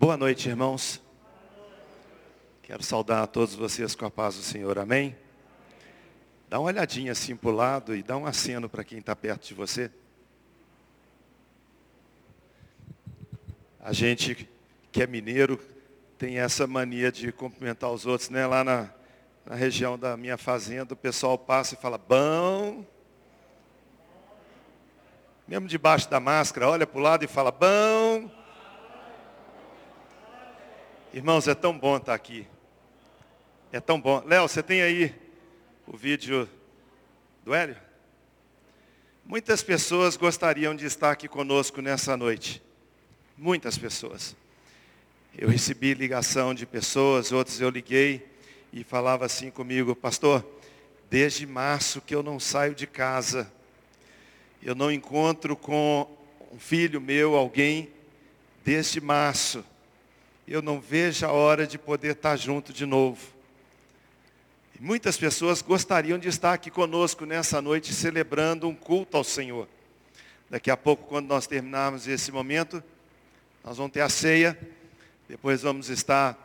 Boa noite, irmãos. Quero saudar a todos vocês com a paz do Senhor, amém? Dá uma olhadinha assim para o lado e dá um aceno para quem está perto de você. A gente que é mineiro tem essa mania de cumprimentar os outros, né? Lá na, na região da minha fazenda, o pessoal passa e fala, bom. Mesmo debaixo da máscara, olha para o lado e fala, bom. Irmãos, é tão bom estar aqui. É tão bom. Léo, você tem aí o vídeo do Hélio? Muitas pessoas gostariam de estar aqui conosco nessa noite. Muitas pessoas. Eu recebi ligação de pessoas, outros eu liguei e falava assim comigo, pastor, desde março que eu não saio de casa. Eu não encontro com um filho meu, alguém, desde março eu não vejo a hora de poder estar junto de novo. E muitas pessoas gostariam de estar aqui conosco nessa noite celebrando um culto ao Senhor. Daqui a pouco, quando nós terminarmos esse momento, nós vamos ter a ceia, depois vamos estar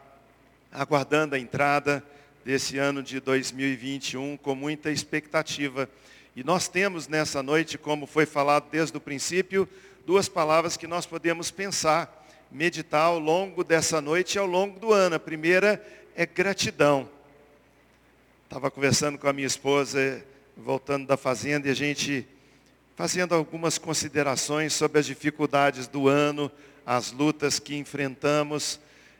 aguardando a entrada desse ano de 2021 com muita expectativa. E nós temos nessa noite, como foi falado desde o princípio, duas palavras que nós podemos pensar meditar ao longo dessa noite e ao longo do ano. A primeira é gratidão. Estava conversando com a minha esposa, voltando da fazenda, e a gente fazendo algumas considerações sobre as dificuldades do ano, as lutas que enfrentamos,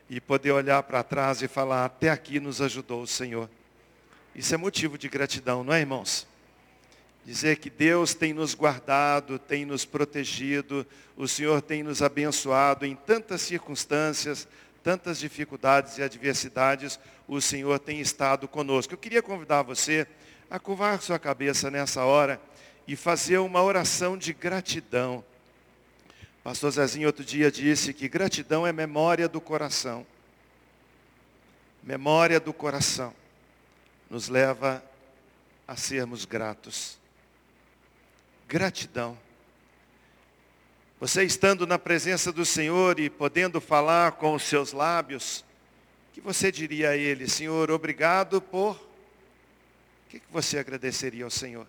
e poder olhar para trás e falar, até aqui nos ajudou o Senhor. Isso é motivo de gratidão, não é, irmãos? Dizer que Deus tem nos guardado, tem nos protegido, o Senhor tem nos abençoado em tantas circunstâncias, tantas dificuldades e adversidades, o Senhor tem estado conosco. Eu queria convidar você a curvar sua cabeça nessa hora e fazer uma oração de gratidão. pastor Zezinho outro dia disse que gratidão é memória do coração. Memória do coração nos leva a sermos gratos gratidão. Você estando na presença do Senhor e podendo falar com os seus lábios, o que você diria a Ele? Senhor, obrigado por... O que você agradeceria ao Senhor?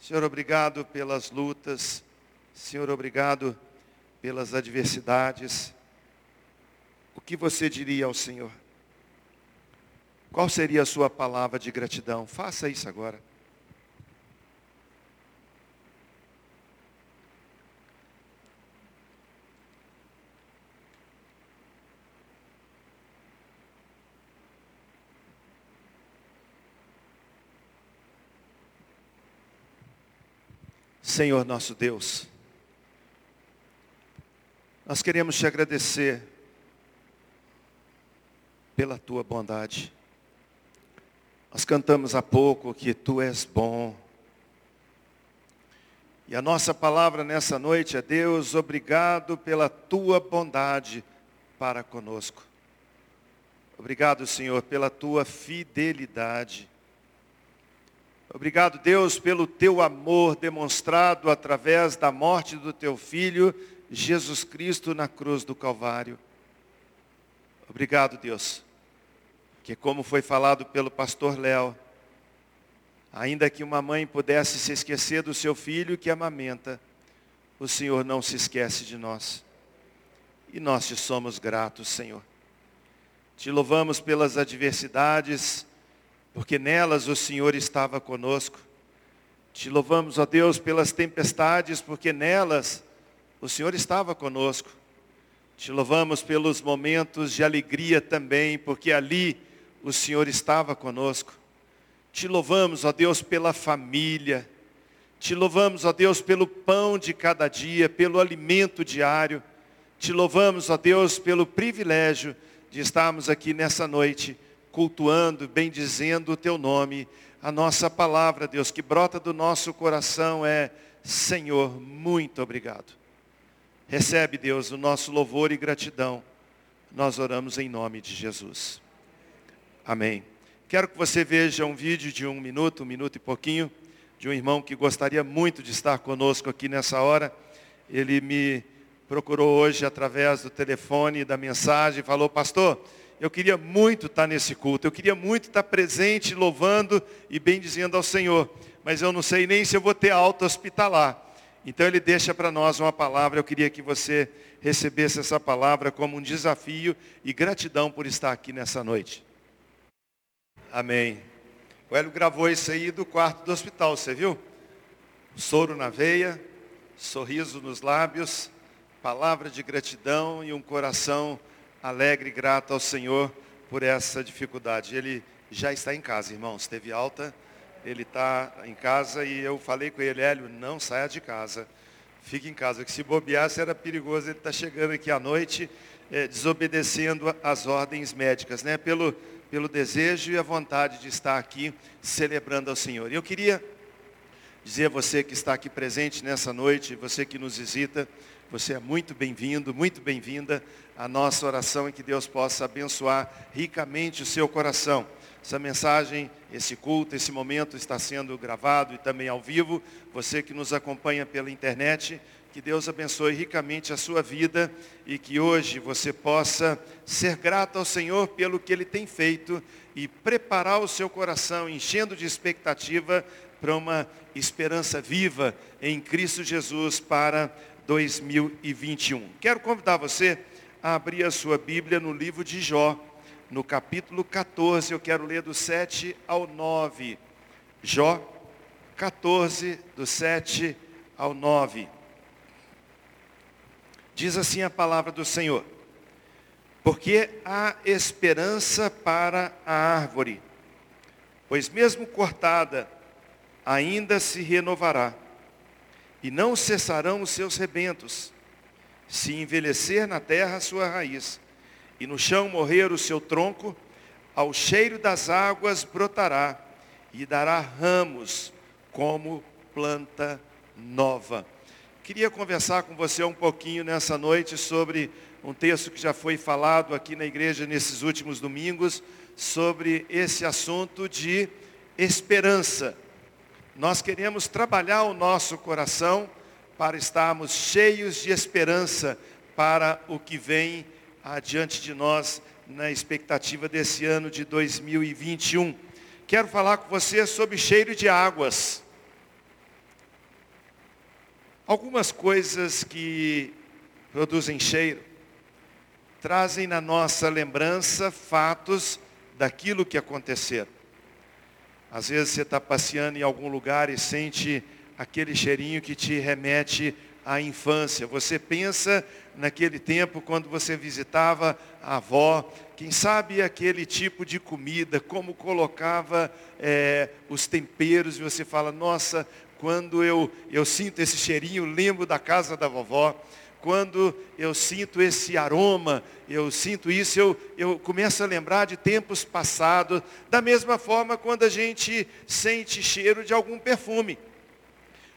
Senhor, obrigado pelas lutas. Senhor, obrigado pelas adversidades. O que você diria ao Senhor? Qual seria a sua palavra de gratidão? Faça isso agora. Senhor nosso Deus, nós queremos te agradecer pela tua bondade. Nós cantamos há pouco que tu és bom. E a nossa palavra nessa noite é Deus, obrigado pela tua bondade para conosco. Obrigado, Senhor, pela tua fidelidade. Obrigado, Deus, pelo teu amor demonstrado através da morte do teu filho, Jesus Cristo, na cruz do Calvário. Obrigado, Deus, que como foi falado pelo pastor Léo, ainda que uma mãe pudesse se esquecer do seu filho que amamenta, o Senhor não se esquece de nós. E nós te somos gratos, Senhor. Te louvamos pelas adversidades, porque nelas o Senhor estava conosco. Te louvamos, ó Deus, pelas tempestades, porque nelas o Senhor estava conosco. Te louvamos pelos momentos de alegria também, porque ali o Senhor estava conosco. Te louvamos, ó Deus, pela família. Te louvamos, ó Deus, pelo pão de cada dia, pelo alimento diário. Te louvamos, ó Deus, pelo privilégio de estarmos aqui nessa noite cultuando, bendizendo o teu nome. A nossa palavra, Deus, que brota do nosso coração é, Senhor, muito obrigado. Recebe, Deus, o nosso louvor e gratidão. Nós oramos em nome de Jesus. Amém. Quero que você veja um vídeo de um minuto, um minuto e pouquinho, de um irmão que gostaria muito de estar conosco aqui nessa hora. Ele me procurou hoje através do telefone, da mensagem, falou, pastor, eu queria muito estar nesse culto, eu queria muito estar presente, louvando e bendizendo ao Senhor, mas eu não sei nem se eu vou ter alta hospitalar. Então ele deixa para nós uma palavra, eu queria que você recebesse essa palavra como um desafio e gratidão por estar aqui nessa noite. Amém. O Hélio gravou isso aí do quarto do hospital, você viu? Soro na veia, sorriso nos lábios, palavra de gratidão e um coração alegre e grato ao Senhor por essa dificuldade. Ele já está em casa, irmãos, teve alta ele está em casa e eu falei com ele, Hélio, não saia de casa, fique em casa, que se bobeasse era perigoso, ele está chegando aqui à noite, é, desobedecendo as ordens médicas, né? Pelo, pelo desejo e a vontade de estar aqui celebrando ao Senhor. E eu queria dizer a você que está aqui presente nessa noite, você que nos visita, você é muito bem-vindo, muito bem-vinda. A nossa oração é que Deus possa abençoar ricamente o seu coração essa mensagem, esse culto, esse momento está sendo gravado e também ao vivo. Você que nos acompanha pela internet, que Deus abençoe ricamente a sua vida e que hoje você possa ser grato ao Senhor pelo que Ele tem feito e preparar o seu coração, enchendo de expectativa para uma esperança viva em Cristo Jesus para 2021. Quero convidar você a abrir a sua Bíblia no livro de Jó no capítulo 14, eu quero ler do 7 ao 9. Jó 14, do 7 ao 9. Diz assim a palavra do Senhor. Porque há esperança para a árvore, pois mesmo cortada, ainda se renovará, e não cessarão os seus rebentos, se envelhecer na terra a sua raiz e no chão morrer o seu tronco, ao cheiro das águas brotará e dará ramos como planta nova. Queria conversar com você um pouquinho nessa noite sobre um texto que já foi falado aqui na igreja nesses últimos domingos, sobre esse assunto de esperança. Nós queremos trabalhar o nosso coração para estarmos cheios de esperança para o que vem adiante de nós na expectativa desse ano de 2021. Quero falar com você sobre cheiro de águas. Algumas coisas que produzem cheiro trazem na nossa lembrança fatos daquilo que aconteceram. Às vezes você está passeando em algum lugar e sente aquele cheirinho que te remete à infância. Você pensa naquele tempo quando você visitava a avó, quem sabe aquele tipo de comida, como colocava é, os temperos, e você fala, nossa, quando eu, eu sinto esse cheirinho, lembro da casa da vovó. Quando eu sinto esse aroma, eu sinto isso, eu, eu começo a lembrar de tempos passados. Da mesma forma, quando a gente sente cheiro de algum perfume.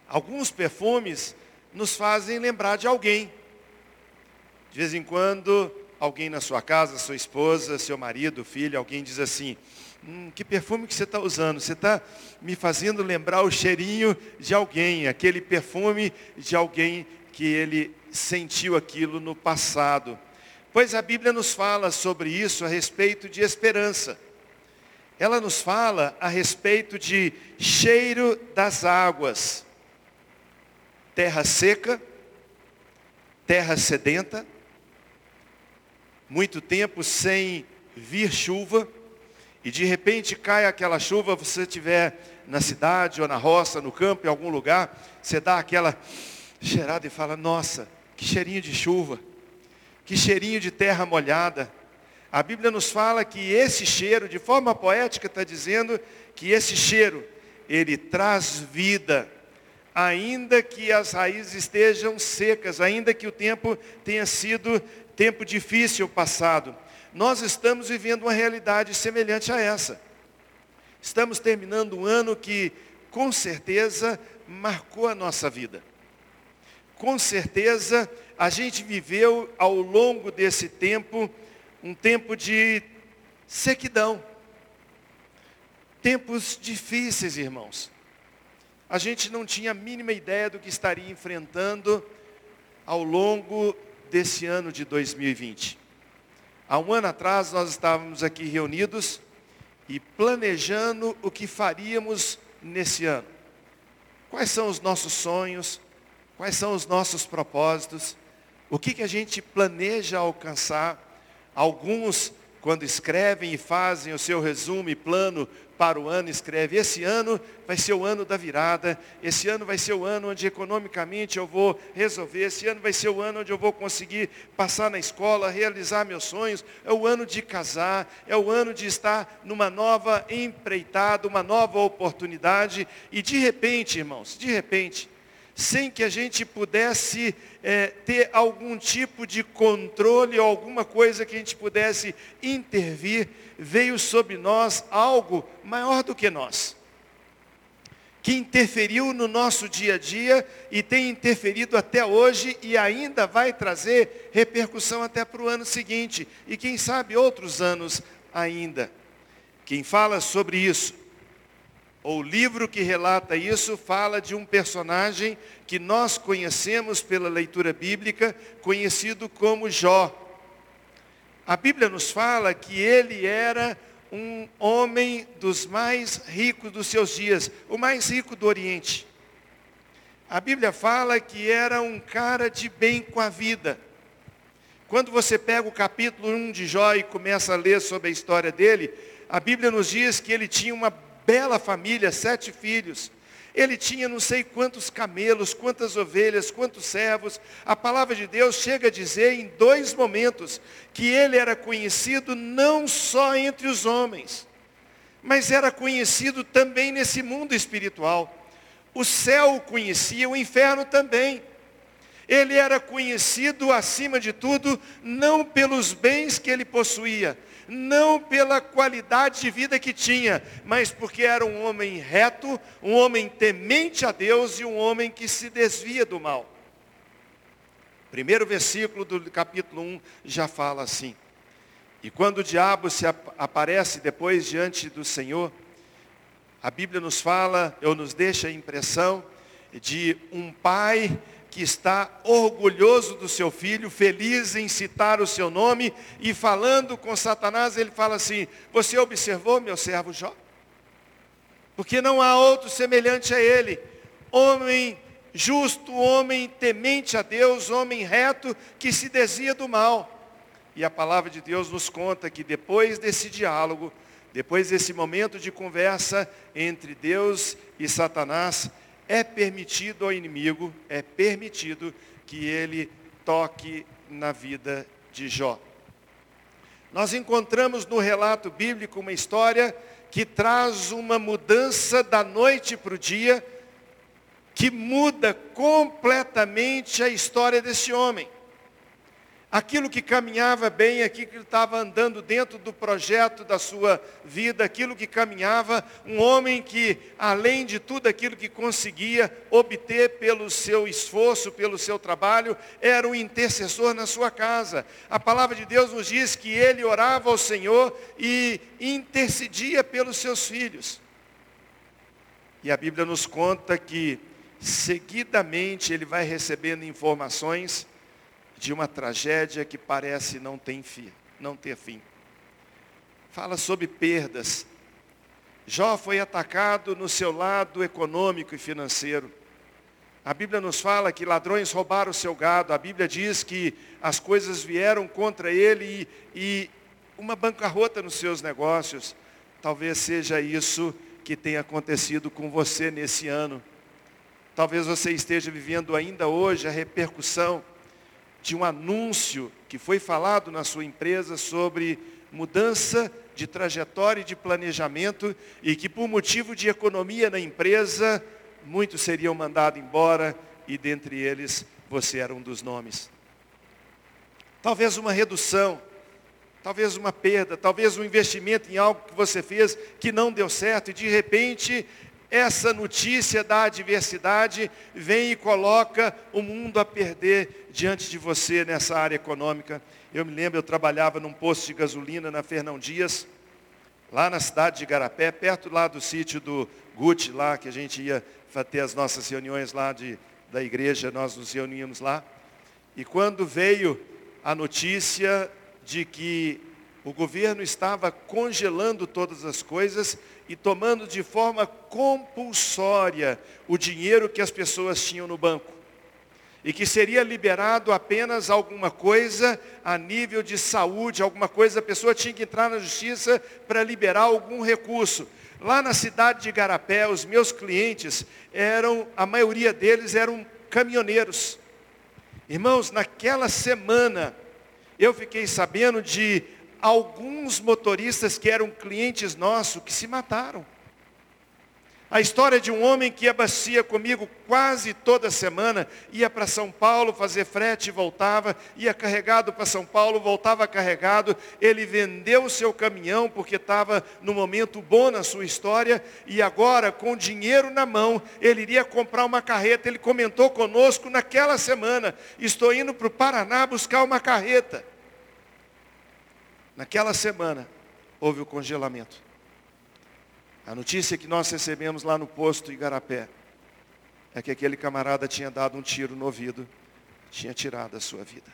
Alguns perfumes nos fazem lembrar de alguém. De vez em quando, alguém na sua casa, sua esposa, seu marido, filho, alguém diz assim, hum, que perfume que você está usando? Você está me fazendo lembrar o cheirinho de alguém, aquele perfume de alguém que ele sentiu aquilo no passado. Pois a Bíblia nos fala sobre isso a respeito de esperança. Ela nos fala a respeito de cheiro das águas. Terra seca, terra sedenta, muito tempo sem vir chuva, e de repente cai aquela chuva, você estiver na cidade ou na roça, no campo, em algum lugar, você dá aquela cheirada e fala, nossa, que cheirinho de chuva, que cheirinho de terra molhada. A Bíblia nos fala que esse cheiro, de forma poética, está dizendo que esse cheiro, ele traz vida, ainda que as raízes estejam secas, ainda que o tempo tenha sido tempo difícil passado. Nós estamos vivendo uma realidade semelhante a essa. Estamos terminando um ano que, com certeza, marcou a nossa vida. Com certeza, a gente viveu ao longo desse tempo um tempo de sequidão. Tempos difíceis, irmãos. A gente não tinha a mínima ideia do que estaria enfrentando ao longo desse ano de 2020. Há um ano atrás nós estávamos aqui reunidos e planejando o que faríamos nesse ano. Quais são os nossos sonhos? Quais são os nossos propósitos? O que, que a gente planeja alcançar? Alguns, quando escrevem e fazem o seu resumo e plano para o ano, escreve, esse ano vai ser o ano da virada, esse ano vai ser o ano onde economicamente eu vou resolver, esse ano vai ser o ano onde eu vou conseguir passar na escola, realizar meus sonhos, é o ano de casar, é o ano de estar numa nova empreitada, uma nova oportunidade, e de repente, irmãos, de repente, sem que a gente pudesse é, ter algum tipo de controle ou alguma coisa que a gente pudesse intervir, veio sobre nós algo maior do que nós, que interferiu no nosso dia a dia e tem interferido até hoje e ainda vai trazer repercussão até para o ano seguinte e quem sabe outros anos ainda. Quem fala sobre isso o livro que relata isso fala de um personagem que nós conhecemos pela leitura bíblica, conhecido como Jó. A Bíblia nos fala que ele era um homem dos mais ricos dos seus dias, o mais rico do Oriente. A Bíblia fala que era um cara de bem com a vida. Quando você pega o capítulo 1 de Jó e começa a ler sobre a história dele, a Bíblia nos diz que ele tinha uma bela família, sete filhos. Ele tinha não sei quantos camelos, quantas ovelhas, quantos servos. A palavra de Deus chega a dizer em dois momentos que ele era conhecido não só entre os homens, mas era conhecido também nesse mundo espiritual. O céu o conhecia, o inferno também. Ele era conhecido, acima de tudo, não pelos bens que ele possuía, não pela qualidade de vida que tinha, mas porque era um homem reto, um homem temente a Deus e um homem que se desvia do mal. Primeiro versículo do capítulo 1 já fala assim. E quando o diabo se ap aparece depois diante do Senhor, a Bíblia nos fala, ou nos deixa a impressão de um pai que está orgulhoso do seu filho, feliz em citar o seu nome, e falando com Satanás, ele fala assim: Você observou meu servo Jó? Porque não há outro semelhante a ele, homem justo, homem temente a Deus, homem reto, que se desvia do mal. E a palavra de Deus nos conta que depois desse diálogo, depois desse momento de conversa entre Deus e Satanás, é permitido ao inimigo, é permitido que ele toque na vida de Jó. Nós encontramos no relato bíblico uma história que traz uma mudança da noite para o dia, que muda completamente a história desse homem aquilo que caminhava bem, aquilo que estava andando dentro do projeto da sua vida, aquilo que caminhava, um homem que, além de tudo aquilo que conseguia obter pelo seu esforço, pelo seu trabalho, era um intercessor na sua casa. A palavra de Deus nos diz que ele orava ao Senhor e intercedia pelos seus filhos. E a Bíblia nos conta que, seguidamente, ele vai recebendo informações de uma tragédia que parece não ter fim. Não ter fim. Fala sobre perdas. Jó foi atacado no seu lado econômico e financeiro. A Bíblia nos fala que ladrões roubaram o seu gado. A Bíblia diz que as coisas vieram contra ele e, e uma bancarrota nos seus negócios. Talvez seja isso que tenha acontecido com você nesse ano. Talvez você esteja vivendo ainda hoje a repercussão de um anúncio que foi falado na sua empresa sobre mudança de trajetória e de planejamento e que por motivo de economia na empresa, muitos seriam mandados embora e dentre eles você era um dos nomes. Talvez uma redução, talvez uma perda, talvez um investimento em algo que você fez que não deu certo e de repente essa notícia da adversidade vem e coloca o mundo a perder diante de você nessa área econômica. Eu me lembro, eu trabalhava num posto de gasolina na Fernão Dias, lá na cidade de Garapé, perto lá do sítio do Gucci, lá que a gente ia ter as nossas reuniões lá de, da igreja, nós nos reuníamos lá. E quando veio a notícia de que o governo estava congelando todas as coisas e tomando de forma compulsória o dinheiro que as pessoas tinham no banco. E que seria liberado apenas alguma coisa a nível de saúde, alguma coisa, a pessoa tinha que entrar na justiça para liberar algum recurso. Lá na cidade de Garapé, os meus clientes eram, a maioria deles eram caminhoneiros. Irmãos, naquela semana, eu fiquei sabendo de alguns motoristas que eram clientes nossos que se mataram. A história de um homem que abacia comigo quase toda semana, ia para São Paulo fazer frete e voltava, ia carregado para São Paulo, voltava carregado. Ele vendeu o seu caminhão porque estava no momento bom na sua história e agora, com dinheiro na mão, ele iria comprar uma carreta. Ele comentou conosco naquela semana: Estou indo para o Paraná buscar uma carreta. Naquela semana, houve o congelamento. A notícia que nós recebemos lá no posto Igarapé é que aquele camarada tinha dado um tiro no ouvido, tinha tirado a sua vida.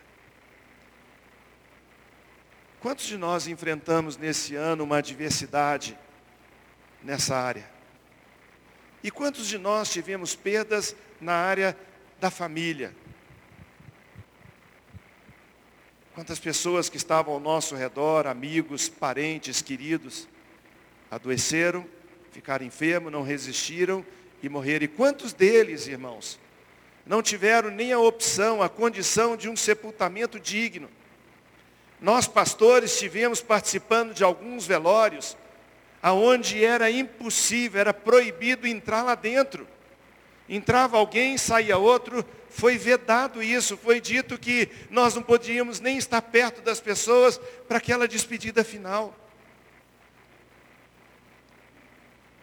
Quantos de nós enfrentamos nesse ano uma adversidade nessa área? E quantos de nós tivemos perdas na área da família? Quantas pessoas que estavam ao nosso redor, amigos, parentes, queridos, adoeceram ficaram enfermos, não resistiram e morreram. E quantos deles, irmãos, não tiveram nem a opção, a condição de um sepultamento digno? Nós, pastores, estivemos participando de alguns velórios, aonde era impossível, era proibido entrar lá dentro. Entrava alguém, saía outro, foi vedado isso, foi dito que nós não podíamos nem estar perto das pessoas para aquela despedida final.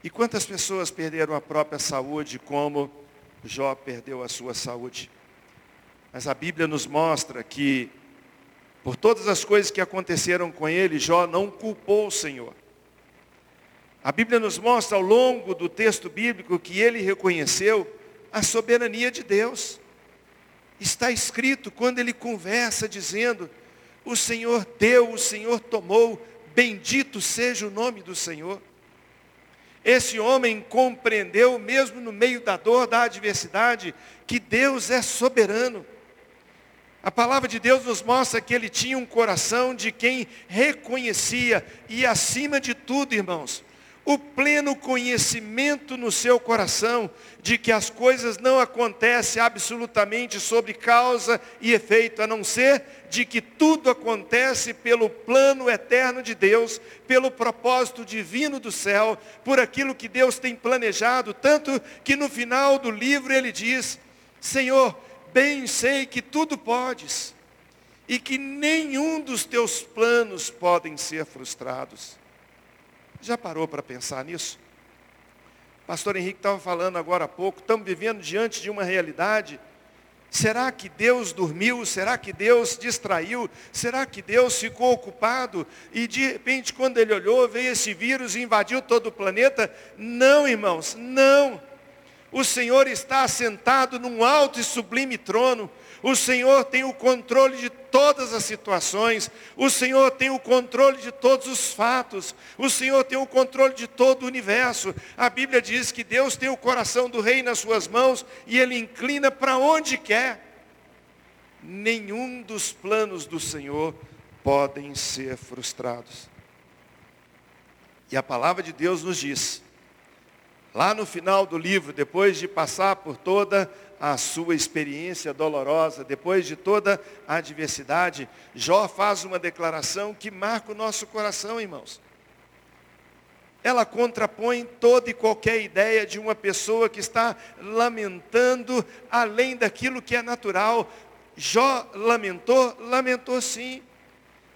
E quantas pessoas perderam a própria saúde, como Jó perdeu a sua saúde? Mas a Bíblia nos mostra que, por todas as coisas que aconteceram com ele, Jó não culpou o Senhor. A Bíblia nos mostra ao longo do texto bíblico que ele reconheceu a soberania de Deus. Está escrito quando ele conversa dizendo, o Senhor deu, o Senhor tomou, bendito seja o nome do Senhor. Esse homem compreendeu, mesmo no meio da dor, da adversidade, que Deus é soberano. A palavra de Deus nos mostra que ele tinha um coração de quem reconhecia e, acima de tudo, irmãos, o pleno conhecimento no seu coração de que as coisas não acontecem absolutamente sobre causa e efeito, a não ser de que tudo acontece pelo plano eterno de Deus, pelo propósito divino do céu, por aquilo que Deus tem planejado, tanto que no final do livro ele diz: Senhor, bem sei que tudo podes e que nenhum dos teus planos podem ser frustrados. Já parou para pensar nisso? Pastor Henrique estava falando agora há pouco, estamos vivendo diante de uma realidade. Será que Deus dormiu? Será que Deus distraiu? Será que Deus ficou ocupado? E de repente, quando ele olhou, veio esse vírus e invadiu todo o planeta? Não, irmãos, não. O Senhor está assentado num alto e sublime trono. O Senhor tem o controle de todas as situações. O Senhor tem o controle de todos os fatos. O Senhor tem o controle de todo o universo. A Bíblia diz que Deus tem o coração do rei nas suas mãos e ele inclina para onde quer. Nenhum dos planos do Senhor podem ser frustrados. E a palavra de Deus nos diz, lá no final do livro, depois de passar por toda a sua experiência dolorosa, depois de toda a adversidade, Jó faz uma declaração que marca o nosso coração, irmãos. Ela contrapõe toda e qualquer ideia de uma pessoa que está lamentando além daquilo que é natural. Jó lamentou? Lamentou sim.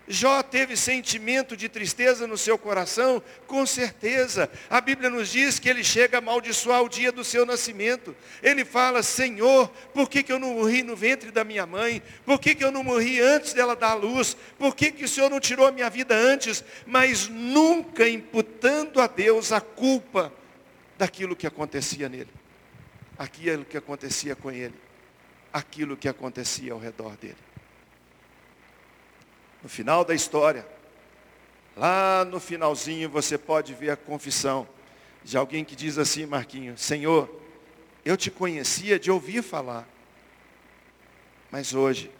Jó teve sentimento de tristeza no seu coração? Com certeza. A Bíblia nos diz que ele chega a amaldiçoar o dia do seu nascimento. Ele fala, Senhor, por que, que eu não morri no ventre da minha mãe? Por que, que eu não morri antes dela dar a luz? Por que, que o Senhor não tirou a minha vida antes? Mas nunca imputando a Deus a culpa daquilo que acontecia nele. Aquilo que acontecia com ele. aquilo que acontecia ao redor dele. No final da história, lá no finalzinho você pode ver a confissão de alguém que diz assim, Marquinho, Senhor, eu te conhecia de ouvir falar, mas hoje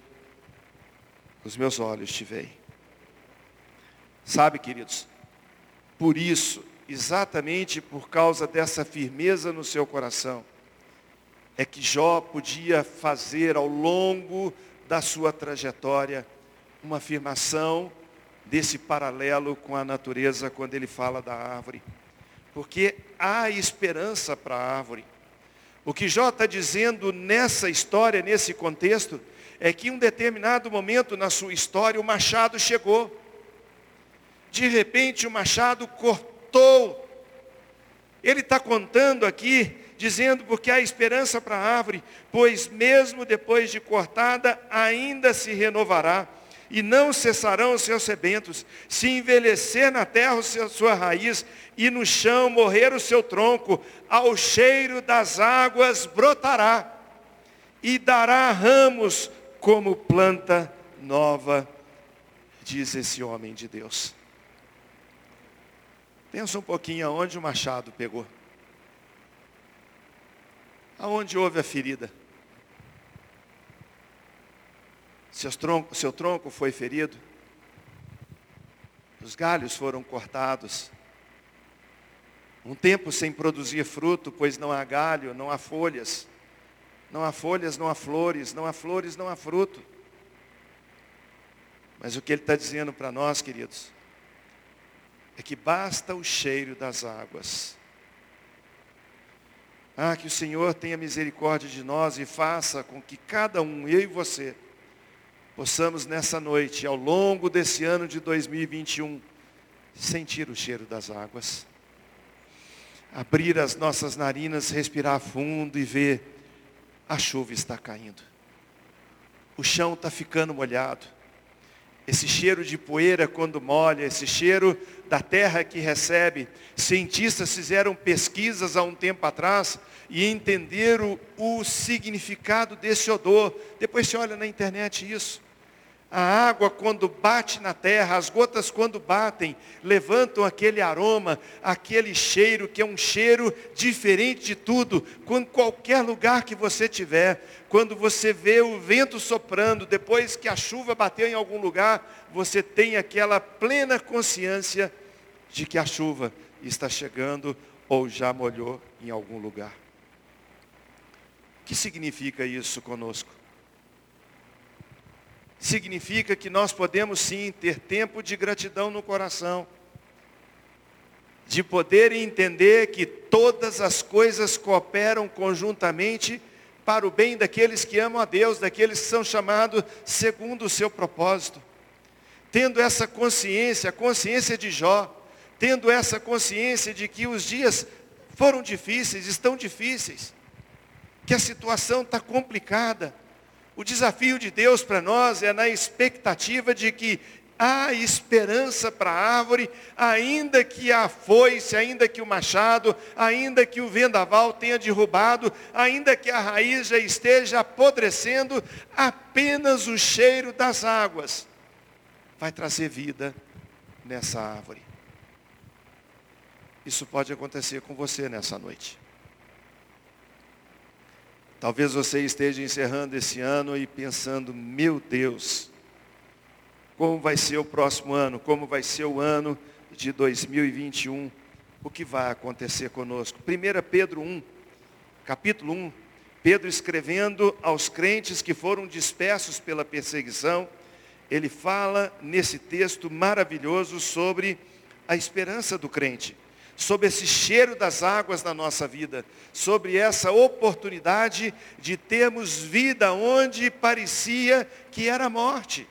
os meus olhos te veem. Sabe, queridos, por isso, exatamente por causa dessa firmeza no seu coração, é que Jó podia fazer ao longo da sua trajetória uma afirmação desse paralelo com a natureza quando ele fala da árvore. Porque há esperança para a árvore. O que Jó está dizendo nessa história, nesse contexto, é que em um determinado momento na sua história o machado chegou. De repente o machado cortou. Ele está contando aqui, dizendo porque há esperança para a árvore, pois mesmo depois de cortada, ainda se renovará e não cessarão os seus sebentos. Se envelhecer na terra a sua raiz, e no chão morrer o seu tronco, ao cheiro das águas brotará, e dará ramos como planta nova, diz esse homem de Deus. Pensa um pouquinho aonde o machado pegou. Aonde houve a ferida? Seu tronco, seu tronco foi ferido. Os galhos foram cortados. Um tempo sem produzir fruto, pois não há galho, não há folhas. Não há folhas, não há flores, não há flores, não há fruto. Mas o que ele está dizendo para nós, queridos, é que basta o cheiro das águas. Ah, que o Senhor tenha misericórdia de nós e faça com que cada um, eu e você, possamos nessa noite, ao longo desse ano de 2021, sentir o cheiro das águas. Abrir as nossas narinas, respirar fundo e ver a chuva está caindo. O chão está ficando molhado. Esse cheiro de poeira quando molha, esse cheiro da terra que recebe. Cientistas fizeram pesquisas há um tempo atrás e entenderam o significado desse odor. Depois você olha na internet isso. A água, quando bate na terra, as gotas, quando batem, levantam aquele aroma, aquele cheiro, que é um cheiro diferente de tudo. Quando qualquer lugar que você tiver, quando você vê o vento soprando, depois que a chuva bateu em algum lugar, você tem aquela plena consciência de que a chuva está chegando ou já molhou em algum lugar. O que significa isso conosco? Significa que nós podemos sim ter tempo de gratidão no coração, de poder entender que todas as coisas cooperam conjuntamente para o bem daqueles que amam a Deus, daqueles que são chamados segundo o seu propósito. Tendo essa consciência, a consciência de Jó, tendo essa consciência de que os dias foram difíceis, estão difíceis, que a situação está complicada, o desafio de Deus para nós é na expectativa de que há esperança para a árvore, ainda que a foice, ainda que o machado, ainda que o vendaval tenha derrubado, ainda que a raiz já esteja apodrecendo, apenas o cheiro das águas vai trazer vida nessa árvore. Isso pode acontecer com você nessa noite. Talvez você esteja encerrando esse ano e pensando, meu Deus, como vai ser o próximo ano? Como vai ser o ano de 2021? O que vai acontecer conosco? 1 Pedro 1, capítulo 1, Pedro escrevendo aos crentes que foram dispersos pela perseguição, ele fala nesse texto maravilhoso sobre a esperança do crente sobre esse cheiro das águas na nossa vida, sobre essa oportunidade de termos vida onde parecia que era morte,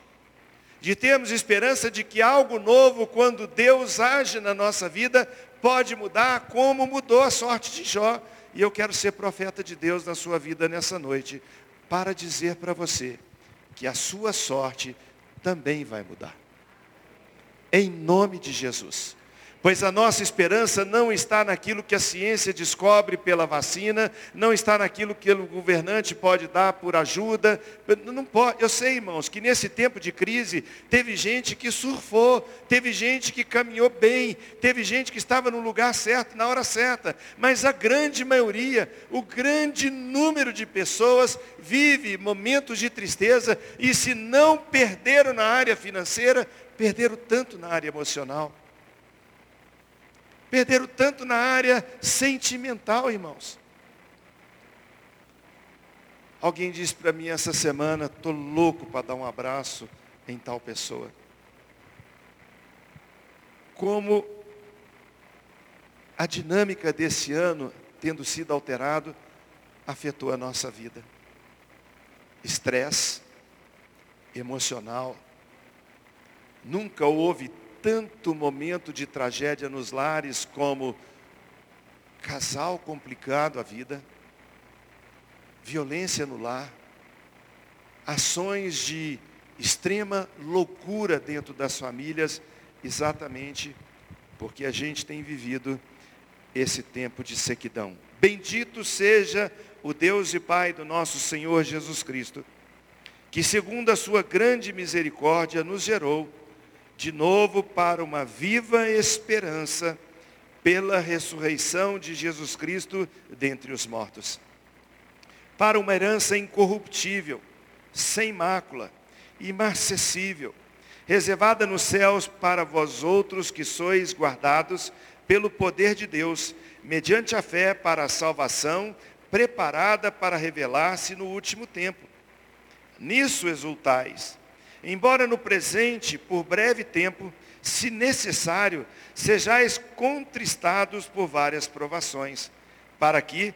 de termos esperança de que algo novo, quando Deus age na nossa vida, pode mudar como mudou a sorte de Jó. E eu quero ser profeta de Deus na sua vida nessa noite, para dizer para você que a sua sorte também vai mudar. Em nome de Jesus. Pois a nossa esperança não está naquilo que a ciência descobre pela vacina, não está naquilo que o governante pode dar por ajuda. Não pode. Eu sei, irmãos, que nesse tempo de crise teve gente que surfou, teve gente que caminhou bem, teve gente que estava no lugar certo, na hora certa. Mas a grande maioria, o grande número de pessoas vive momentos de tristeza e se não perderam na área financeira, perderam tanto na área emocional. Perderam tanto na área sentimental, irmãos. Alguém disse para mim essa semana, estou louco para dar um abraço em tal pessoa. Como a dinâmica desse ano, tendo sido alterado, afetou a nossa vida. Estresse emocional. Nunca houve tanto momento de tragédia nos lares como casal complicado a vida, violência no lar, ações de extrema loucura dentro das famílias, exatamente porque a gente tem vivido esse tempo de sequidão. Bendito seja o Deus e Pai do nosso Senhor Jesus Cristo, que segundo a sua grande misericórdia nos gerou de novo para uma viva esperança pela ressurreição de Jesus Cristo dentre os mortos. Para uma herança incorruptível, sem mácula, imarcessível, reservada nos céus para vós outros que sois guardados pelo poder de Deus, mediante a fé para a salvação, preparada para revelar-se no último tempo. Nisso exultais Embora no presente, por breve tempo, se necessário, sejais contristados por várias provações, para que,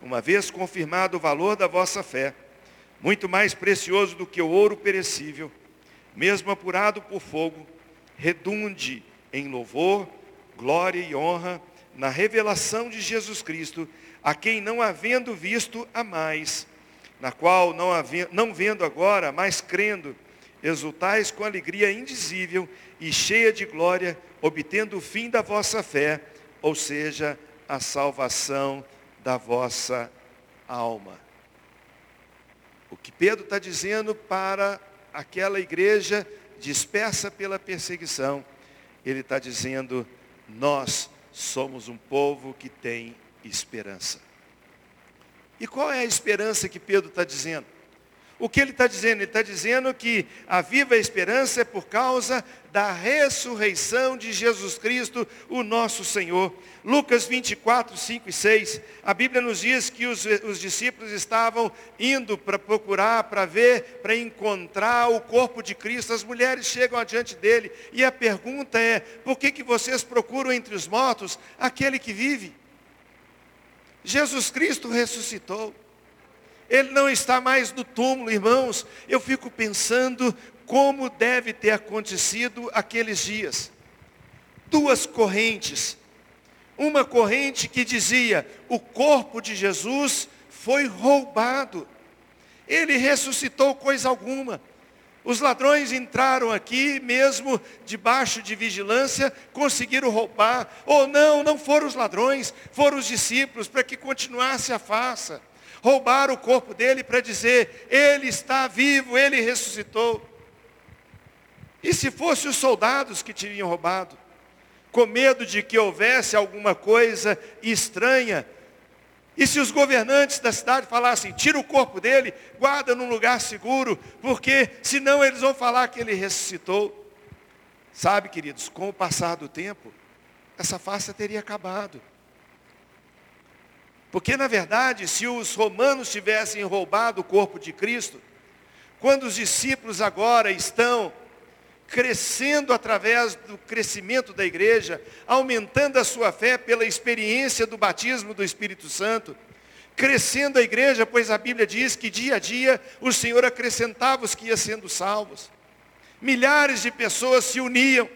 uma vez confirmado o valor da vossa fé, muito mais precioso do que o ouro perecível, mesmo apurado por fogo, redunde em louvor, glória e honra na revelação de Jesus Cristo, a quem não havendo visto a mais, na qual não, havendo, não vendo agora, mas crendo, exultais com alegria indizível e cheia de glória, obtendo o fim da vossa fé, ou seja, a salvação da vossa alma. O que Pedro está dizendo para aquela igreja dispersa pela perseguição, ele está dizendo, nós somos um povo que tem esperança. E qual é a esperança que Pedro está dizendo? O que ele está dizendo? Ele está dizendo que a viva esperança é por causa da ressurreição de Jesus Cristo, o nosso Senhor. Lucas 24, 5 e 6, a Bíblia nos diz que os, os discípulos estavam indo para procurar, para ver, para encontrar o corpo de Cristo. As mulheres chegam adiante dele e a pergunta é, por que, que vocês procuram entre os mortos aquele que vive? Jesus Cristo ressuscitou. Ele não está mais no túmulo, irmãos. Eu fico pensando como deve ter acontecido aqueles dias. Duas correntes. Uma corrente que dizia: o corpo de Jesus foi roubado. Ele ressuscitou coisa alguma. Os ladrões entraram aqui, mesmo debaixo de vigilância, conseguiram roubar. Ou não, não foram os ladrões, foram os discípulos, para que continuasse a farsa roubaram o corpo dele para dizer, ele está vivo, ele ressuscitou. E se fossem os soldados que tinham roubado, com medo de que houvesse alguma coisa estranha, e se os governantes da cidade falassem, tira o corpo dele, guarda num lugar seguro, porque senão eles vão falar que ele ressuscitou. Sabe, queridos, com o passar do tempo, essa farsa teria acabado. Porque, na verdade, se os romanos tivessem roubado o corpo de Cristo, quando os discípulos agora estão crescendo através do crescimento da igreja, aumentando a sua fé pela experiência do batismo do Espírito Santo, crescendo a igreja, pois a Bíblia diz que dia a dia o Senhor acrescentava os que iam sendo salvos. Milhares de pessoas se uniam,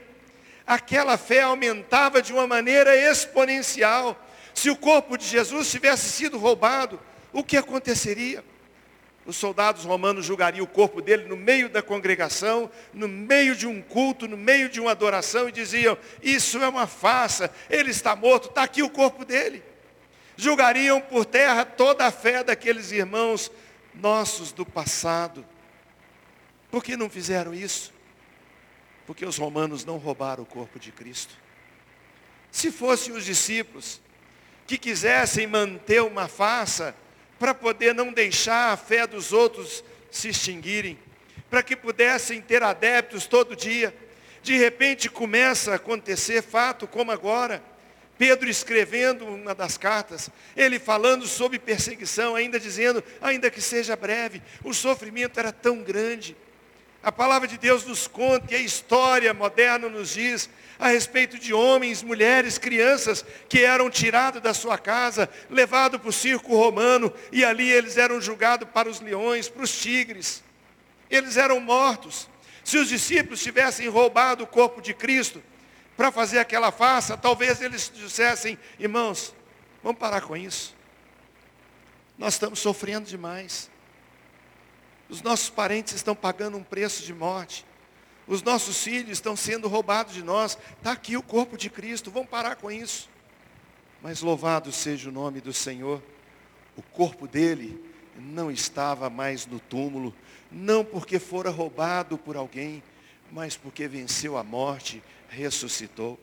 aquela fé aumentava de uma maneira exponencial. Se o corpo de Jesus tivesse sido roubado, o que aconteceria? Os soldados romanos julgariam o corpo dele no meio da congregação, no meio de um culto, no meio de uma adoração e diziam: Isso é uma farsa, ele está morto, está aqui o corpo dele. Julgariam por terra toda a fé daqueles irmãos nossos do passado. Por que não fizeram isso? Porque os romanos não roubaram o corpo de Cristo. Se fossem os discípulos que quisessem manter uma farsa, para poder não deixar a fé dos outros se extinguirem, para que pudessem ter adeptos todo dia. De repente começa a acontecer fato como agora. Pedro escrevendo uma das cartas, ele falando sobre perseguição, ainda dizendo, ainda que seja breve, o sofrimento era tão grande. A palavra de Deus nos conta e a história moderna nos diz a respeito de homens, mulheres, crianças que eram tirados da sua casa, levados para o circo romano e ali eles eram julgados para os leões, para os tigres. Eles eram mortos. Se os discípulos tivessem roubado o corpo de Cristo para fazer aquela farsa, talvez eles dissessem, irmãos, vamos parar com isso. Nós estamos sofrendo demais. Os nossos parentes estão pagando um preço de morte. Os nossos filhos estão sendo roubados de nós. Está aqui o corpo de Cristo. Vamos parar com isso. Mas louvado seja o nome do Senhor. O corpo dele não estava mais no túmulo. Não porque fora roubado por alguém, mas porque venceu a morte, ressuscitou.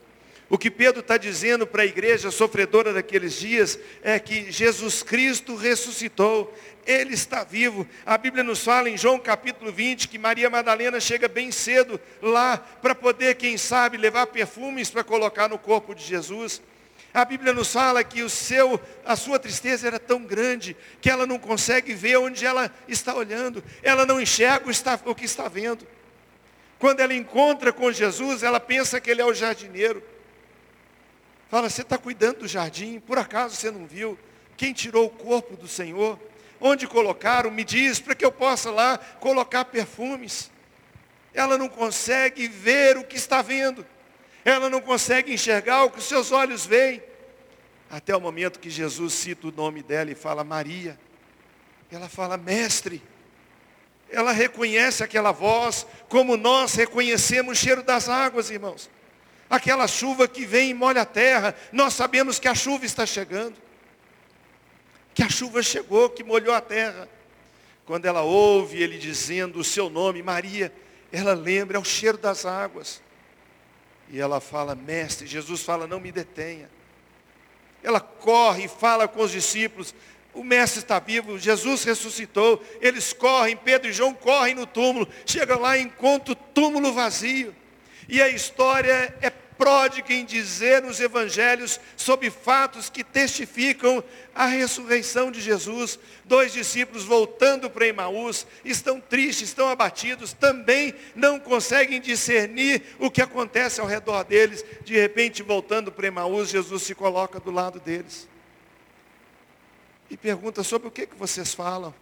O que Pedro está dizendo para a igreja sofredora daqueles dias é que Jesus Cristo ressuscitou, Ele está vivo. A Bíblia nos fala em João capítulo 20 que Maria Madalena chega bem cedo lá para poder, quem sabe, levar perfumes para colocar no corpo de Jesus. A Bíblia nos fala que o seu, a sua tristeza era tão grande que ela não consegue ver onde ela está olhando, ela não enxerga o, que está vendo. Quando ela encontra com Jesus, ela pensa que ele é o jardineiro. Fala, você está cuidando do jardim, por acaso você não viu? Quem tirou o corpo do Senhor? Onde colocaram? Me diz, para que eu possa lá colocar perfumes. Ela não consegue ver o que está vendo. Ela não consegue enxergar o que seus olhos veem. Até o momento que Jesus cita o nome dela e fala Maria. Ela fala, mestre. Ela reconhece aquela voz, como nós reconhecemos o cheiro das águas, irmãos aquela chuva que vem e molha a terra, nós sabemos que a chuva está chegando. Que a chuva chegou, que molhou a terra. Quando ela ouve ele dizendo o seu nome, Maria, ela lembra, é o cheiro das águas. E ela fala, mestre, Jesus fala, não me detenha. Ela corre e fala com os discípulos, o mestre está vivo, Jesus ressuscitou, eles correm, Pedro e João correm no túmulo, chegam lá e encontram o túmulo vazio. E a história é pródiga em dizer nos evangelhos sobre fatos que testificam a ressurreição de Jesus. Dois discípulos voltando para Emaús estão tristes, estão abatidos, também não conseguem discernir o que acontece ao redor deles. De repente, voltando para Emaús, Jesus se coloca do lado deles e pergunta sobre o que, que vocês falam.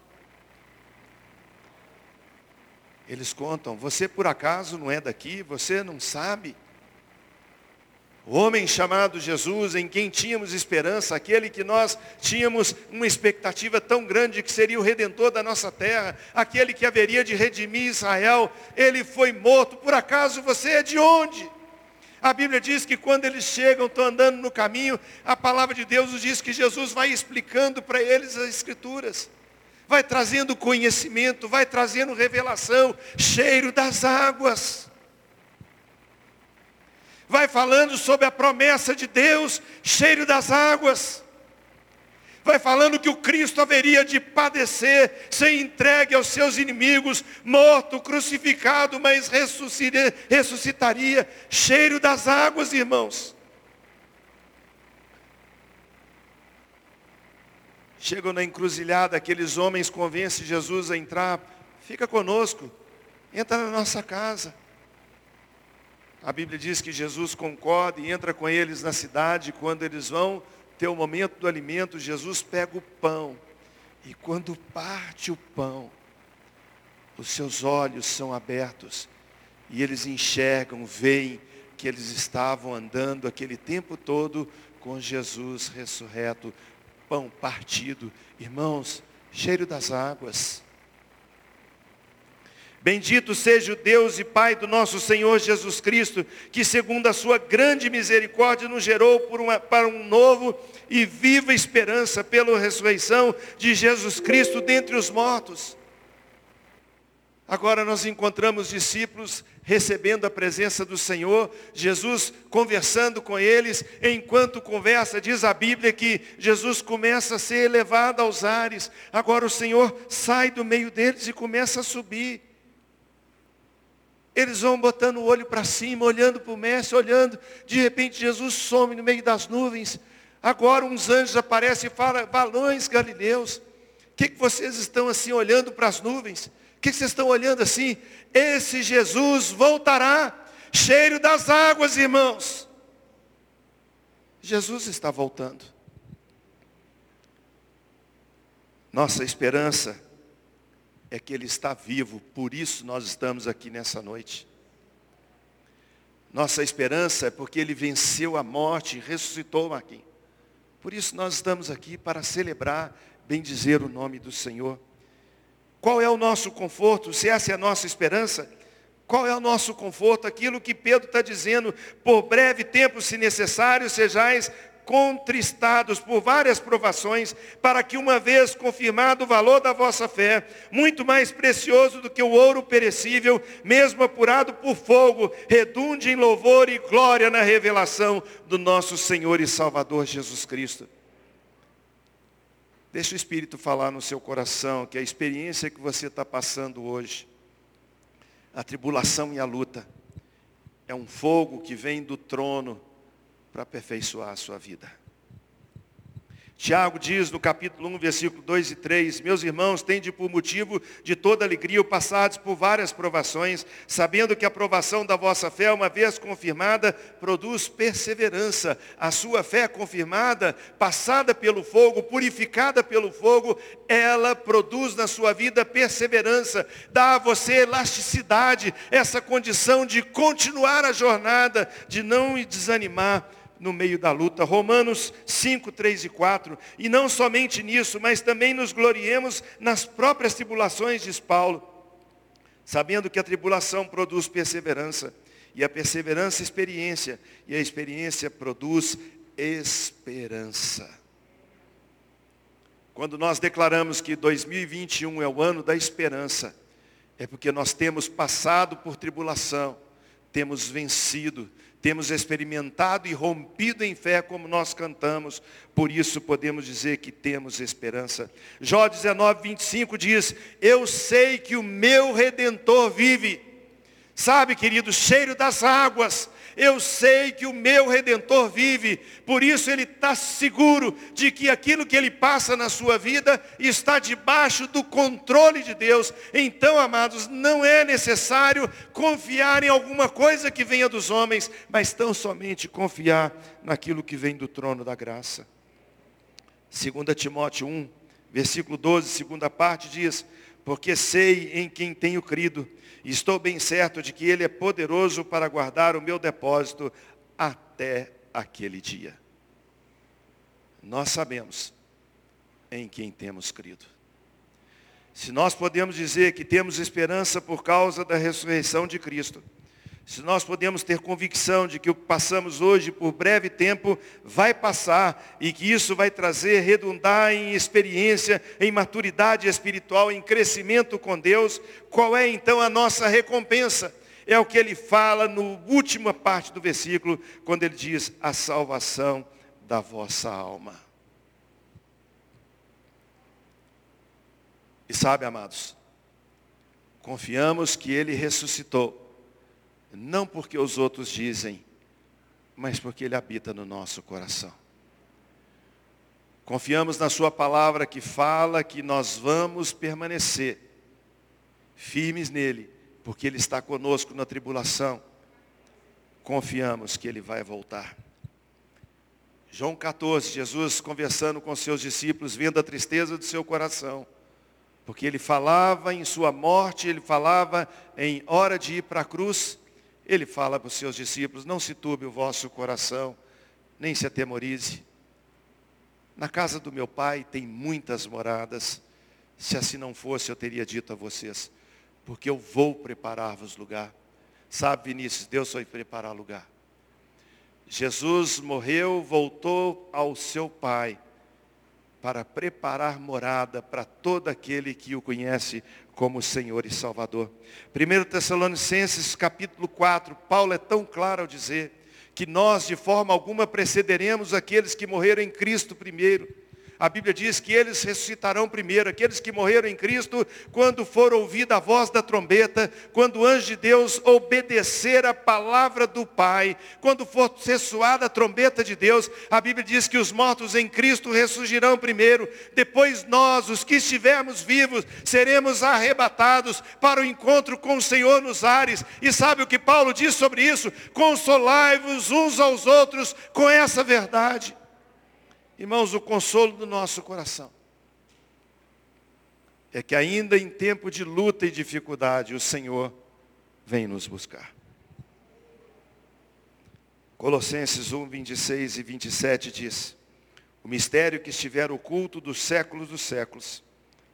Eles contam, você por acaso não é daqui, você não sabe? O homem chamado Jesus, em quem tínhamos esperança, aquele que nós tínhamos uma expectativa tão grande que seria o redentor da nossa terra, aquele que haveria de redimir Israel, ele foi morto. Por acaso você é de onde? A Bíblia diz que quando eles chegam, estão andando no caminho, a palavra de Deus nos diz que Jesus vai explicando para eles as Escrituras vai trazendo conhecimento, vai trazendo revelação, cheiro das águas. Vai falando sobre a promessa de Deus, cheiro das águas. Vai falando que o Cristo haveria de padecer, ser entregue aos seus inimigos, morto, crucificado, mas ressuscitaria. Cheiro das águas, irmãos. Chegam na encruzilhada, aqueles homens convencem Jesus a entrar. Fica conosco, entra na nossa casa. A Bíblia diz que Jesus concorda e entra com eles na cidade. Quando eles vão ter o momento do alimento, Jesus pega o pão. E quando parte o pão, os seus olhos são abertos. E eles enxergam, veem que eles estavam andando aquele tempo todo com Jesus ressurreto pão partido, irmãos, cheiro das águas. Bendito seja o Deus e Pai do nosso Senhor Jesus Cristo, que segundo a sua grande misericórdia nos gerou uma, para um novo e viva esperança pela ressurreição de Jesus Cristo dentre os mortos Agora nós encontramos discípulos recebendo a presença do Senhor, Jesus conversando com eles, enquanto conversa, diz a Bíblia que Jesus começa a ser elevado aos ares. Agora o Senhor sai do meio deles e começa a subir. Eles vão botando o olho para cima, olhando para o mestre, olhando. De repente Jesus some no meio das nuvens. Agora uns anjos aparecem e falam, balões galileus, o que, que vocês estão assim olhando para as nuvens? Que vocês estão olhando assim? Esse Jesus voltará, cheiro das águas, irmãos. Jesus está voltando. Nossa esperança é que Ele está vivo, por isso nós estamos aqui nessa noite. Nossa esperança é porque Ele venceu a morte e ressuscitou, Marquinhos. Por isso nós estamos aqui para celebrar, bendizer o nome do Senhor. Qual é o nosso conforto? Se essa é a nossa esperança, qual é o nosso conforto? Aquilo que Pedro está dizendo, por breve tempo, se necessário, sejais contristados por várias provações, para que uma vez confirmado o valor da vossa fé, muito mais precioso do que o ouro perecível, mesmo apurado por fogo, redunde em louvor e glória na revelação do nosso Senhor e Salvador Jesus Cristo. Deixa o Espírito falar no seu coração que a experiência que você está passando hoje, a tribulação e a luta, é um fogo que vem do trono para aperfeiçoar a sua vida. Tiago diz no capítulo 1, versículo 2 e 3, meus irmãos, tende por motivo de toda alegria o passados por várias provações, sabendo que a provação da vossa fé, uma vez confirmada, produz perseverança. A sua fé confirmada, passada pelo fogo, purificada pelo fogo, ela produz na sua vida perseverança, dá a você elasticidade, essa condição de continuar a jornada, de não desanimar no meio da luta. Romanos 5, 3 e 4. E não somente nisso, mas também nos gloriemos nas próprias tribulações, diz Paulo, sabendo que a tribulação produz perseverança, e a perseverança experiência, e a experiência produz esperança. Quando nós declaramos que 2021 é o ano da esperança, é porque nós temos passado por tribulação, temos vencido, temos experimentado e rompido em fé como nós cantamos, por isso podemos dizer que temos esperança. Jó 19, 25 diz, eu sei que o meu Redentor vive. Sabe, querido, cheiro das águas, eu sei que o meu Redentor vive, por isso ele está seguro de que aquilo que ele passa na sua vida está debaixo do controle de Deus. Então, amados, não é necessário confiar em alguma coisa que venha dos homens, mas tão somente confiar naquilo que vem do trono da graça. 2 Timóteo 1, versículo 12, segunda parte diz, porque sei em quem tenho crido, e estou bem certo de que Ele é poderoso para guardar o meu depósito até aquele dia. Nós sabemos em quem temos crido. Se nós podemos dizer que temos esperança por causa da ressurreição de Cristo, se nós podemos ter convicção de que o que passamos hoje por breve tempo vai passar e que isso vai trazer, redundar em experiência, em maturidade espiritual, em crescimento com Deus, qual é então a nossa recompensa? É o que ele fala no última parte do versículo, quando ele diz a salvação da vossa alma. E sabe, amados, confiamos que ele ressuscitou não porque os outros dizem, mas porque Ele habita no nosso coração. Confiamos na Sua palavra que fala que nós vamos permanecer firmes nele, porque Ele está conosco na tribulação. Confiamos que Ele vai voltar. João 14, Jesus conversando com seus discípulos, vendo a tristeza do seu coração. Porque ele falava em sua morte, ele falava em hora de ir para a cruz, ele fala para os seus discípulos, não se turbe o vosso coração, nem se atemorize. Na casa do meu pai tem muitas moradas. Se assim não fosse, eu teria dito a vocês, porque eu vou preparar-vos lugar. Sabe, Vinícius, Deus foi preparar lugar. Jesus morreu, voltou ao seu Pai para preparar morada para todo aquele que o conhece como Senhor e Salvador. 1 Tessalonicenses capítulo 4, Paulo é tão claro ao dizer que nós de forma alguma precederemos aqueles que morreram em Cristo primeiro a Bíblia diz que eles ressuscitarão primeiro, aqueles que morreram em Cristo, quando for ouvida a voz da trombeta, quando o anjo de Deus obedecer a palavra do Pai, quando for ressoada a trombeta de Deus, a Bíblia diz que os mortos em Cristo ressurgirão primeiro, depois nós, os que estivermos vivos, seremos arrebatados para o encontro com o Senhor nos ares. E sabe o que Paulo diz sobre isso? Consolai-vos uns aos outros com essa verdade. Irmãos, o consolo do nosso coração é que ainda em tempo de luta e dificuldade, o Senhor vem nos buscar. Colossenses 1, 26 e 27 diz, o mistério que estiver oculto dos séculos dos séculos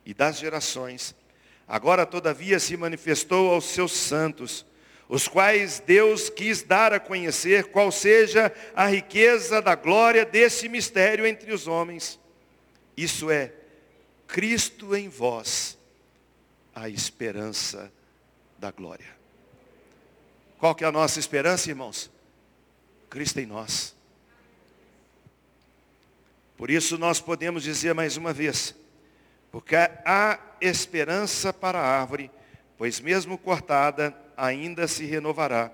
e das gerações, agora todavia se manifestou aos seus santos, os quais Deus quis dar a conhecer qual seja a riqueza da glória desse mistério entre os homens. Isso é, Cristo em vós, a esperança da glória. Qual que é a nossa esperança, irmãos? Cristo em nós. Por isso nós podemos dizer mais uma vez, porque há esperança para a árvore, pois mesmo cortada, ainda se renovará,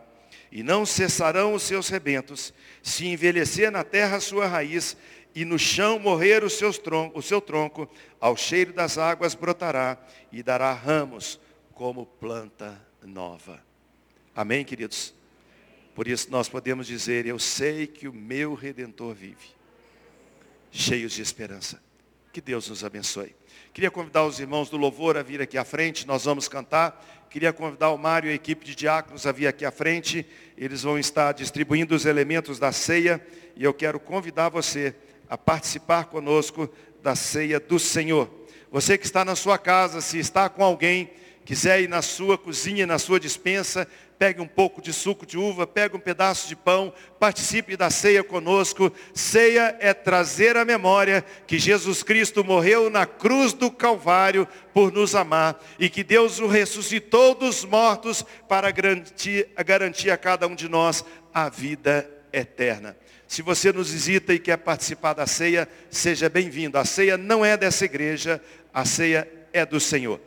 e não cessarão os seus rebentos, se envelhecer na terra a sua raiz, e no chão morrer o, seus tronco, o seu tronco, ao cheiro das águas brotará, e dará ramos como planta nova. Amém, queridos? Por isso nós podemos dizer, eu sei que o meu Redentor vive, cheios de esperança. Que Deus nos abençoe. Queria convidar os irmãos do louvor a vir aqui à frente, nós vamos cantar. Queria convidar o Mário e a equipe de diáconos a vir aqui à frente. Eles vão estar distribuindo os elementos da ceia. E eu quero convidar você a participar conosco da ceia do Senhor. Você que está na sua casa, se está com alguém, quiser ir na sua cozinha, na sua dispensa, pegue um pouco de suco de uva, pegue um pedaço de pão, participe da ceia conosco. Ceia é trazer à memória que Jesus Cristo morreu na cruz do Calvário por nos amar e que Deus o ressuscitou dos mortos para garantir, garantir a cada um de nós a vida eterna. Se você nos visita e quer participar da ceia, seja bem-vindo. A ceia não é dessa igreja, a ceia é do Senhor.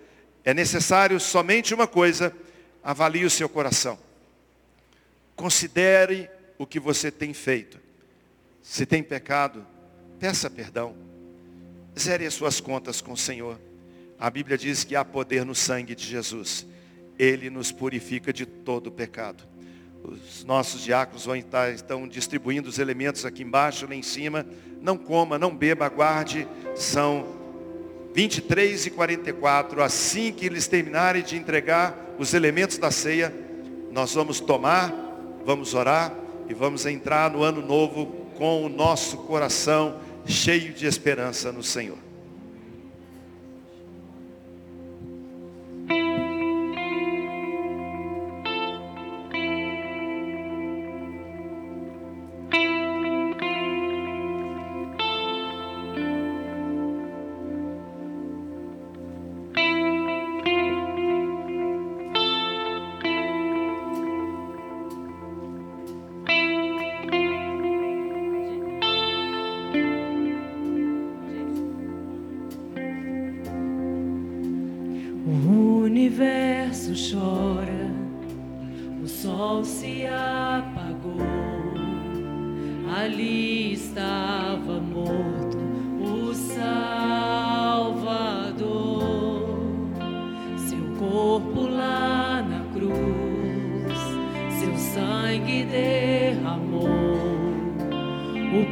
É necessário somente uma coisa, avalie o seu coração. Considere o que você tem feito. Se tem pecado, peça perdão. Zere as suas contas com o Senhor. A Bíblia diz que há poder no sangue de Jesus. Ele nos purifica de todo pecado. Os nossos diáconos vão estar, estão distribuindo os elementos aqui embaixo, lá em cima. Não coma, não beba, aguarde. São 23 e 44, assim que eles terminarem de entregar os elementos da ceia, nós vamos tomar, vamos orar e vamos entrar no ano novo com o nosso coração cheio de esperança no Senhor.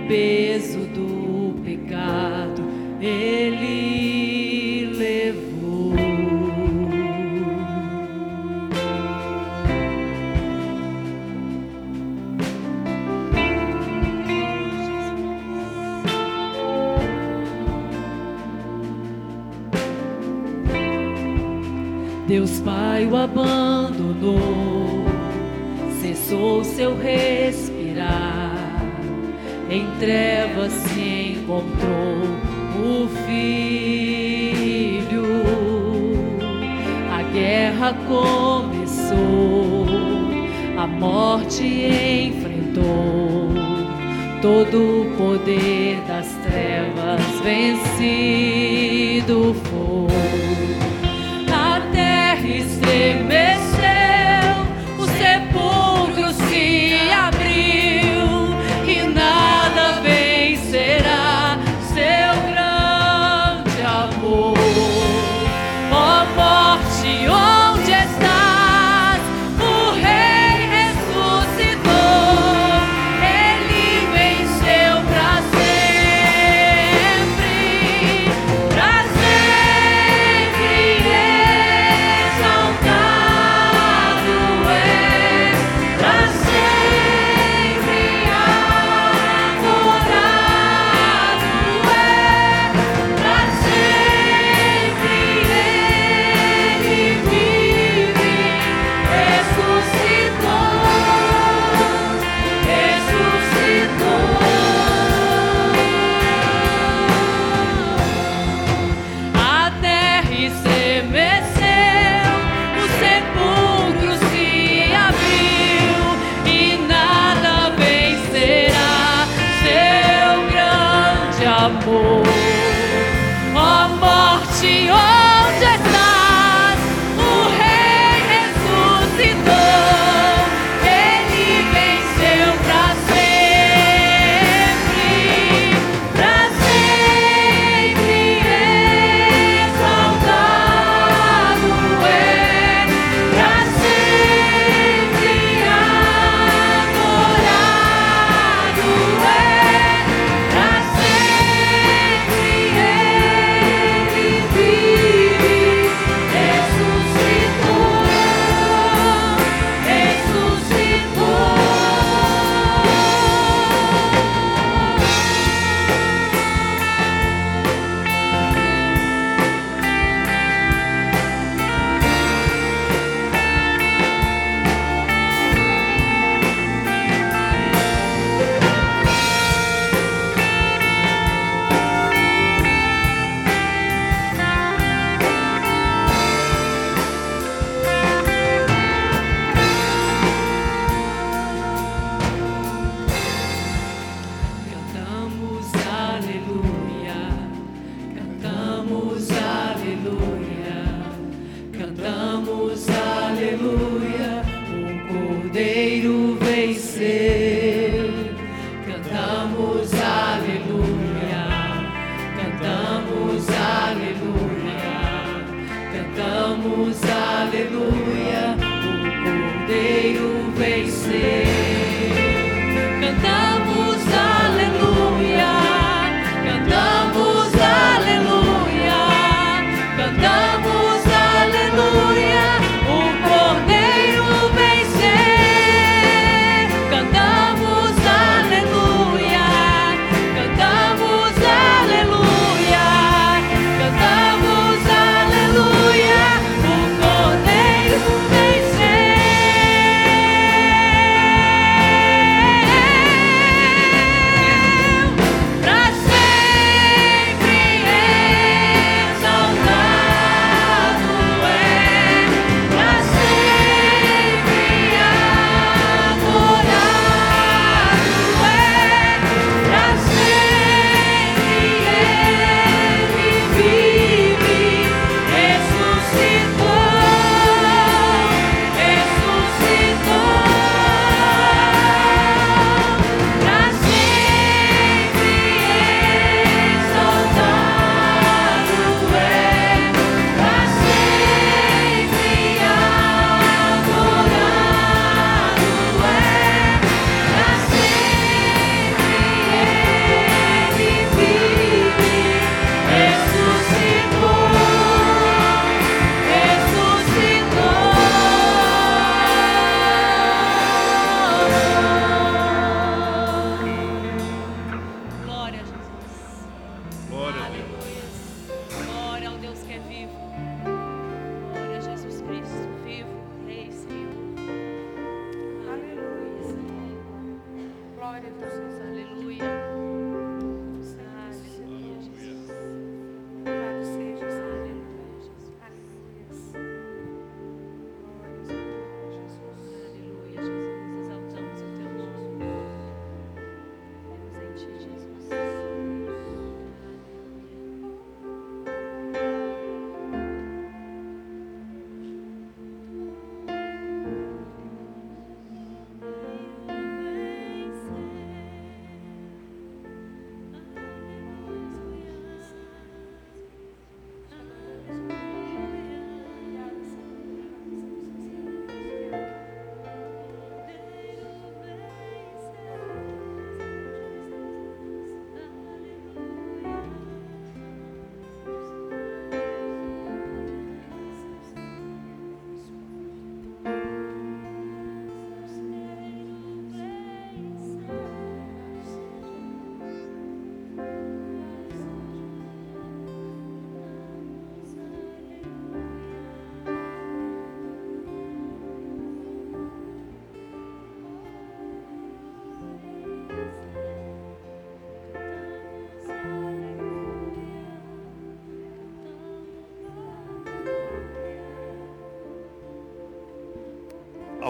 be. encontrou o filho. A guerra começou, a morte enfrentou, todo o poder das trevas vencido.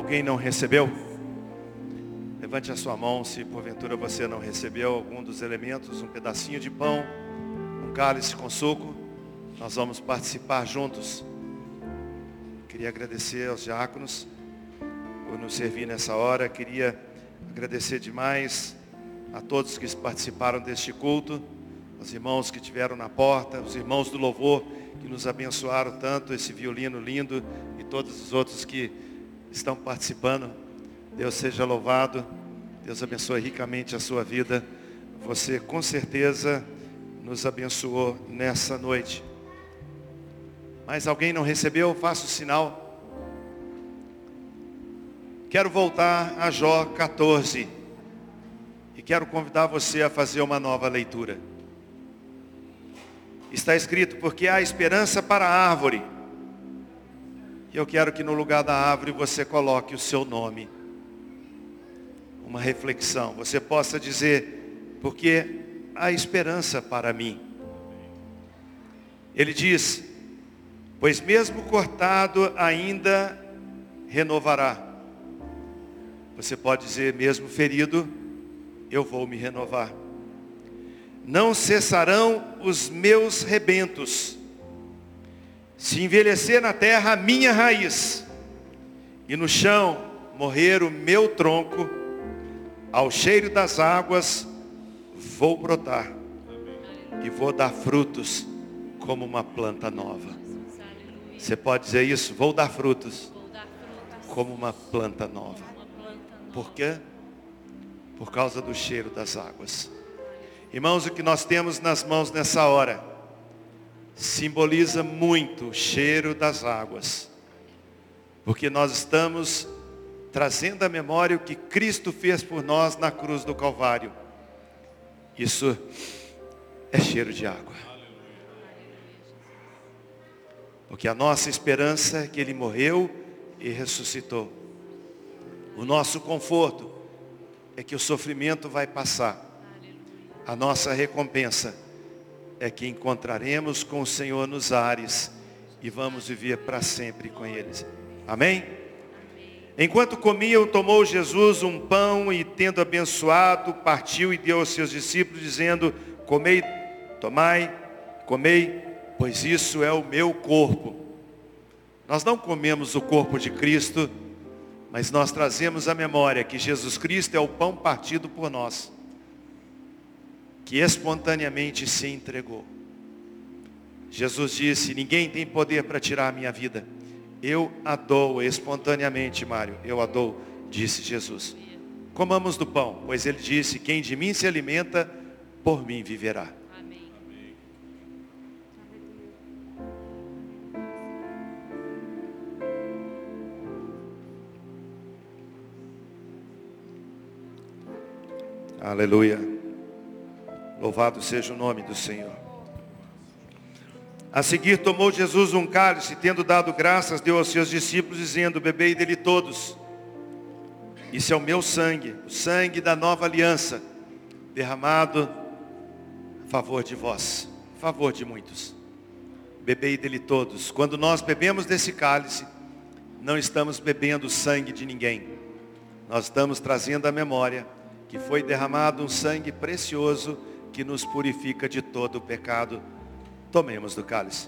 Alguém não recebeu? Levante a sua mão se porventura você não recebeu algum dos elementos, um pedacinho de pão, um cálice com suco. Nós vamos participar juntos. Queria agradecer aos diáconos por nos servir nessa hora. Queria agradecer demais a todos que participaram deste culto, os irmãos que tiveram na porta, os irmãos do louvor que nos abençoaram tanto, esse violino lindo e todos os outros que estão participando. Deus seja louvado. Deus abençoe ricamente a sua vida. Você com certeza nos abençoou nessa noite. Mas alguém não recebeu? Faça o sinal. Quero voltar a Jó 14. E quero convidar você a fazer uma nova leitura. Está escrito, porque há esperança para a árvore. Eu quero que no lugar da árvore você coloque o seu nome. Uma reflexão. Você possa dizer, porque há esperança para mim. Ele diz, pois mesmo cortado ainda renovará. Você pode dizer, mesmo ferido, eu vou me renovar. Não cessarão os meus rebentos. Se envelhecer na terra a minha raiz, e no chão morrer o meu tronco, ao cheiro das águas vou brotar e vou dar frutos como uma planta nova. Você pode dizer isso? Vou dar frutos como uma planta nova. Por quê? Por causa do cheiro das águas. Irmãos, o que nós temos nas mãos nessa hora simboliza muito o cheiro das águas. Porque nós estamos trazendo à memória o que Cristo fez por nós na cruz do Calvário. Isso é cheiro de água. Porque a nossa esperança é que Ele morreu e ressuscitou. O nosso conforto é que o sofrimento vai passar. A nossa recompensa é que encontraremos com o Senhor nos ares e vamos viver para sempre com eles. Amém? Enquanto comiam, tomou Jesus um pão e, tendo abençoado, partiu e deu aos seus discípulos, dizendo: Comei, tomai, comei, pois isso é o meu corpo. Nós não comemos o corpo de Cristo, mas nós trazemos a memória que Jesus Cristo é o pão partido por nós, que espontaneamente se entregou. Jesus disse: Ninguém tem poder para tirar a minha vida. Eu a dou espontaneamente, Mário. Eu a dou, disse Jesus. Comamos do pão, pois ele disse: Quem de mim se alimenta, por mim viverá. Amém. Aleluia. Louvado seja o nome do Senhor. A seguir tomou Jesus um cálice, tendo dado graças, deu aos seus discípulos, dizendo, bebei dele todos. Isso é o meu sangue, o sangue da nova aliança, derramado a favor de vós, a favor de muitos. Bebei dele todos. Quando nós bebemos desse cálice, não estamos bebendo sangue de ninguém. Nós estamos trazendo à memória que foi derramado um sangue precioso que nos purifica de todo o pecado. Tomemos do cálice.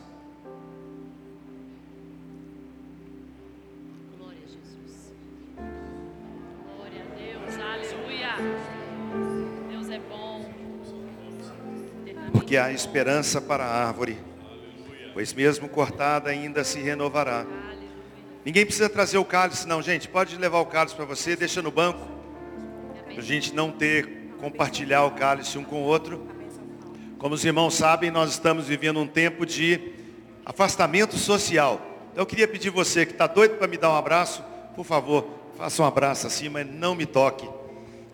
Glória a Jesus. Glória a Deus. Aleluia. Deus é bom. Porque há esperança para a árvore, pois mesmo cortada ainda se renovará. Ninguém precisa trazer o cálice não, gente. Pode levar o cálice para você, deixa no banco. Para a gente não ter, compartilhar o cálice um com o outro. Como os irmãos sabem, nós estamos vivendo um tempo de afastamento social. Então eu queria pedir você que está doido para me dar um abraço, por favor, faça um abraço assim, mas não me toque.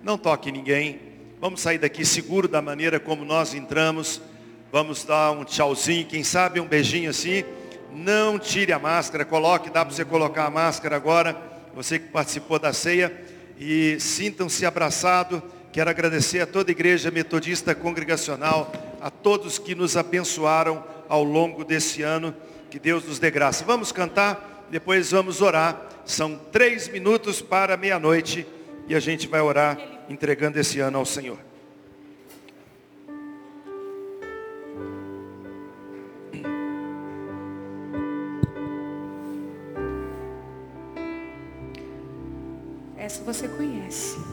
Não toque ninguém. Vamos sair daqui seguro da maneira como nós entramos. Vamos dar um tchauzinho, quem sabe um beijinho assim. Não tire a máscara, coloque, dá para você colocar a máscara agora. Você que participou da ceia. E sintam-se abraçados. Quero agradecer a toda a Igreja Metodista Congregacional, a todos que nos abençoaram ao longo desse ano. Que Deus nos dê graça. Vamos cantar, depois vamos orar. São três minutos para meia-noite e a gente vai orar entregando esse ano ao Senhor. Essa você conhece.